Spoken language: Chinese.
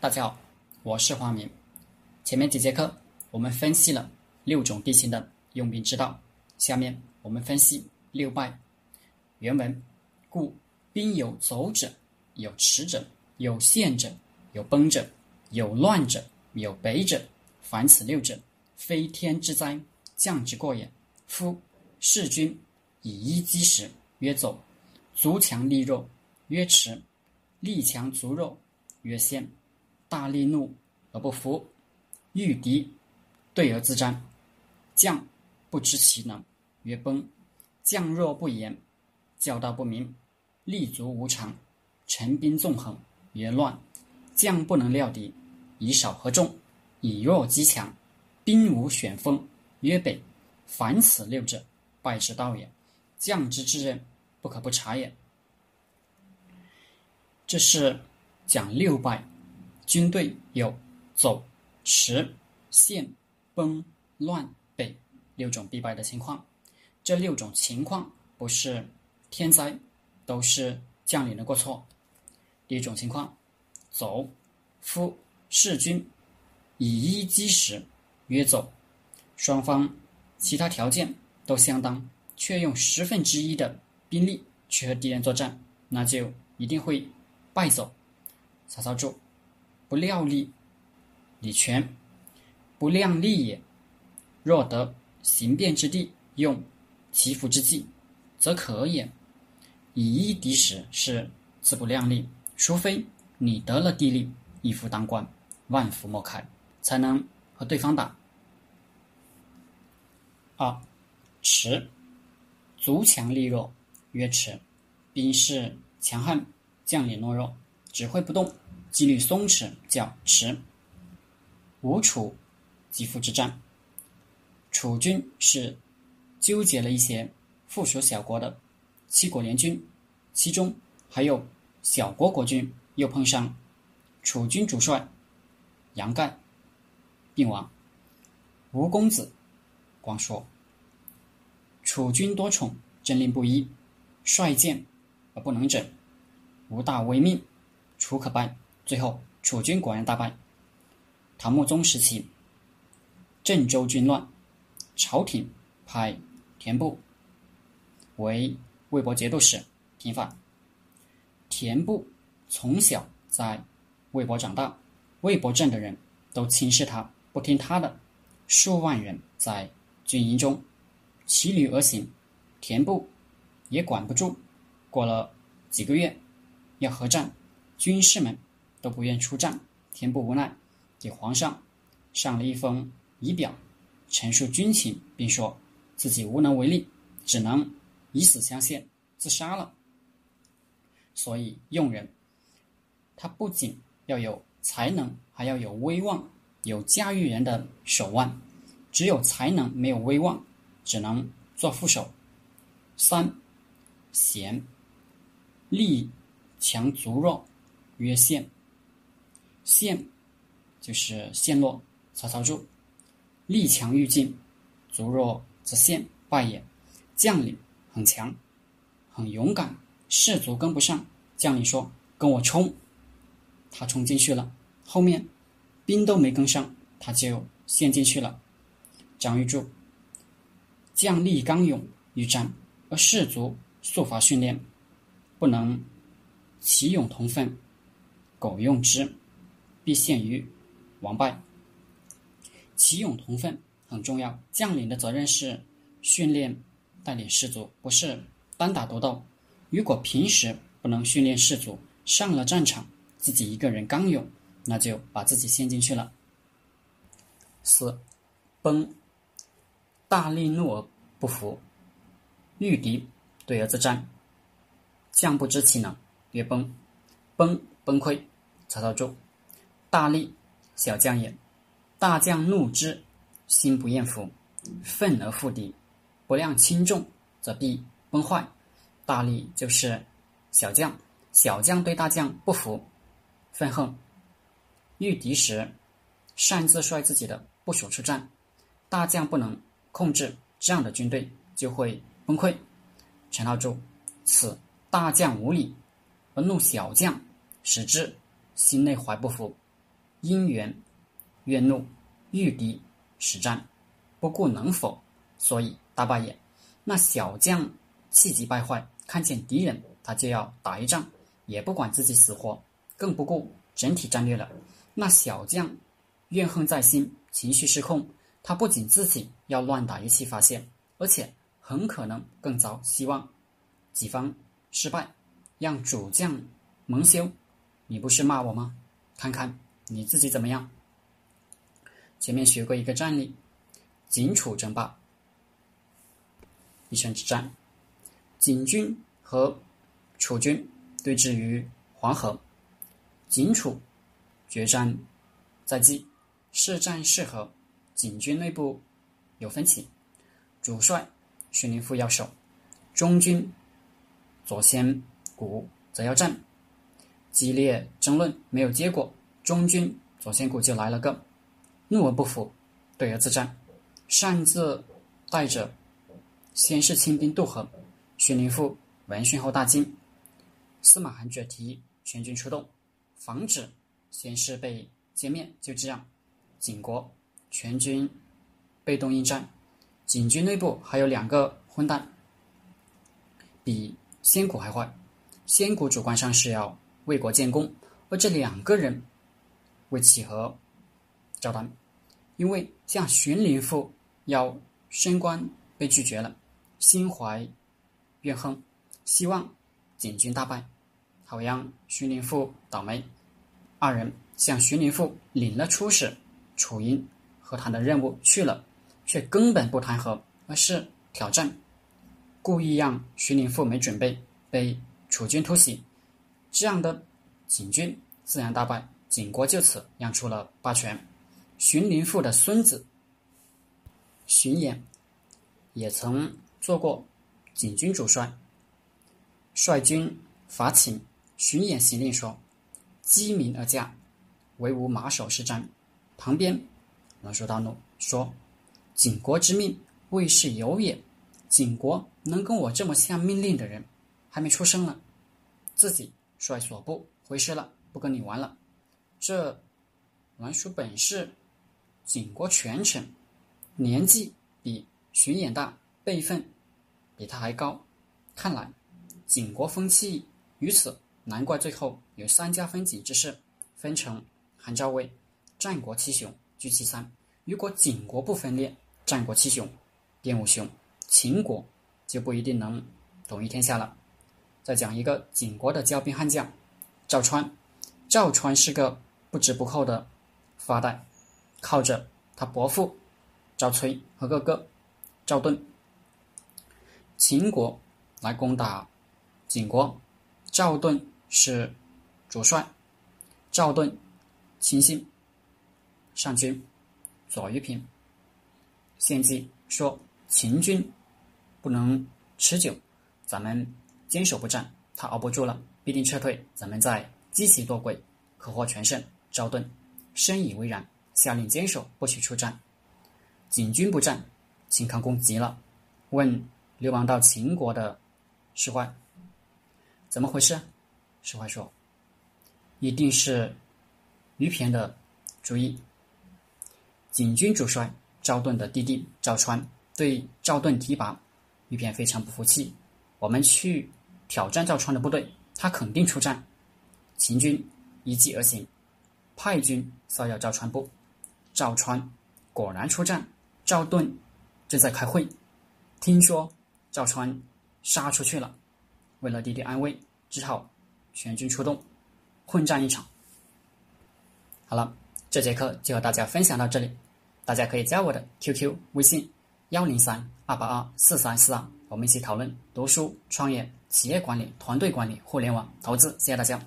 大家好，我是黄明。前面几节课我们分析了六种地形的用兵之道，下面我们分析六败。原文：故兵有走者，有驰者，有陷者，有崩者，有乱者，有北者。凡此六者，非天之灾，将之过也。夫士军以一击十，曰走；卒强力弱，曰驰；力强足弱，曰陷。大力怒而不服，遇敌对而自战，将不知其能，曰崩；将弱不言，教道不明，立足无常，陈兵纵横，曰乱；将不能料敌，以少合众，以弱击强，兵无选锋，曰北。凡此六者，败之道也。将之至任，不可不察也。这是讲六败。军队有走、驰、陷、崩、乱、北六种必败的情况。这六种情况不是天灾，都是将领的过错。第一种情况，走，夫士军以一击十，曰走。双方其他条件都相当，却用十分之一的兵力去和敌人作战，那就一定会败走。曹操注。不料力，李全；不量力也。若得行变之地，用祈福之计，则可也。以一敌十是自不量力，除非你得了地利，一夫当关，万夫莫开，才能和对方打。二，迟，足强力弱，曰迟。兵士强悍，将领懦弱，指挥不动。纪律松弛，叫迟。吴楚及父之战，楚军是纠结了一些附属小国的七国联军，其中还有小国国君，又碰上楚军主帅杨盖病亡。吴公子光说：“楚军多宠，政令不一，率见而不能整，吴大威命，楚可败。”最后，楚军果然大败。唐穆宗时期，郑州军乱，朝廷派田部为魏博节度使平反。田部从小在魏博长大，魏博镇的人都轻视他，不听他的。数万人在军营中骑驴而行，田部也管不住。过了几个月，要合战，军士们。都不愿出战，田不无奈，给皇上上了一封仪表，陈述军情，并说自己无能为力，只能以死相献，自杀了。所以用人，他不仅要有才能，还要有威望，有驾驭人的手腕。只有才能没有威望，只能做副手。三贤，力强足弱，曰陷。陷，就是陷落。曹操注：力强欲进，卒弱则陷，败也。将领很强，很勇敢，士卒跟不上。将领说：“跟我冲！”他冲进去了，后面兵都没跟上，他就陷进去了。张玉柱：将力刚勇欲战，而士卒速伐训练，不能其勇同奋，苟用之。必陷于王败，其勇同奋很重要。将领的责任是训练、带领士卒，不是单打独斗。如果平时不能训练士卒，上了战场自己一个人刚勇，那就把自己陷进去了。四，崩，大力怒而不服，遇敌对而自战，将不知其能，曰崩。崩，崩溃。曹操注。大力，小将也。大将怒之，心不厌服，愤而复敌，不量轻重，则必崩坏。大力就是小将，小将对大将不服，愤恨。遇敌时，擅自率自己的部属出战，大将不能控制这样的军队，就会崩溃。陈浩注：此大将无礼而怒小将，使之心内怀不服。因缘怨怒遇敌实战，不顾能否，所以大败也。那小将气急败坏，看见敌人，他就要打一仗，也不管自己死活，更不顾整体战略了。那小将怨恨在心，情绪失控，他不仅自己要乱打一气发泄，而且很可能更遭，希望己方失败，让主将蒙羞。你不是骂我吗？看看你自己怎么样？前面学过一个战例，荆楚争霸，一胜之战，景军和楚军对峙于黄河，荆楚决战在即，是战是和，景军内部有分歧，主帅徐宁父要守，中军左先谷则要战。激烈争论没有结果，中军左先谷就来了个怒而不服，对而自战，擅自带着先是亲兵渡河。徐宁父闻讯后大惊，司马寒决提议全军出动，防止先是被歼灭。就这样，景国全军被动应战，景军内部还有两个混蛋，比先谷还坏。先谷主观上是要。为国建功，而这两个人为契合交谈，因为像荀林父要升官被拒绝了，心怀怨恨，希望景军大败，好让荀林父倒霉。二人向荀林父领了出使楚营和谈的任务去了，却根本不谈和，而是挑战，故意让荀林父没准备，被楚军突袭。这样的景军自然大败，景国就此让出了霸权。荀林父的孙子荀衍也曾做过景军主帅，率军伐秦。荀衍行令说：“鸡鸣而驾，唯吾马首是瞻。”旁边栾书大怒说：“景国之命未是有也，景国能跟我这么下命令的人，还没出生呢，自己。”率所部回师了，不跟你玩了。这栾书本是景国权臣，年纪比荀衍大，辈分比他还高。看来景国风气于此，难怪最后有三家分景之势，分成韩赵魏，战国七雄居其三。如果景国不分裂，战国七雄变五雄，秦国就不一定能统一天下了。再讲一个景国的骄兵悍将赵川。赵川是个不折不扣的富二代，靠着他伯父赵崔和哥哥赵盾，秦国来攻打景国。赵盾是主帅，赵盾亲信上军左于平献计说：“秦军不能持久，咱们。”坚守不战，他熬不住了，必定撤退。咱们再积其多贵，可获全胜。赵盾深以为然，下令坚守，不许出战。景军不战，秦康公急了，问流亡到秦国的石怀：“怎么回事？”石怀说：“一定是于骈的主意。”景军主帅赵盾的弟弟赵川对赵盾提拔，于骈非常不服气。我们去。挑战赵川的部队，他肯定出战。秦军依计而行，派军骚扰赵川部。赵川果然出战。赵盾正在开会，听说赵川杀出去了，为了弟弟安危，只好全军出动，混战一场。好了，这节课就和大家分享到这里，大家可以加我的 QQ 微信幺零三二八二四三四二，我们一起讨论读书创业。企业管理、团队管理、互联网投资，谢谢大家。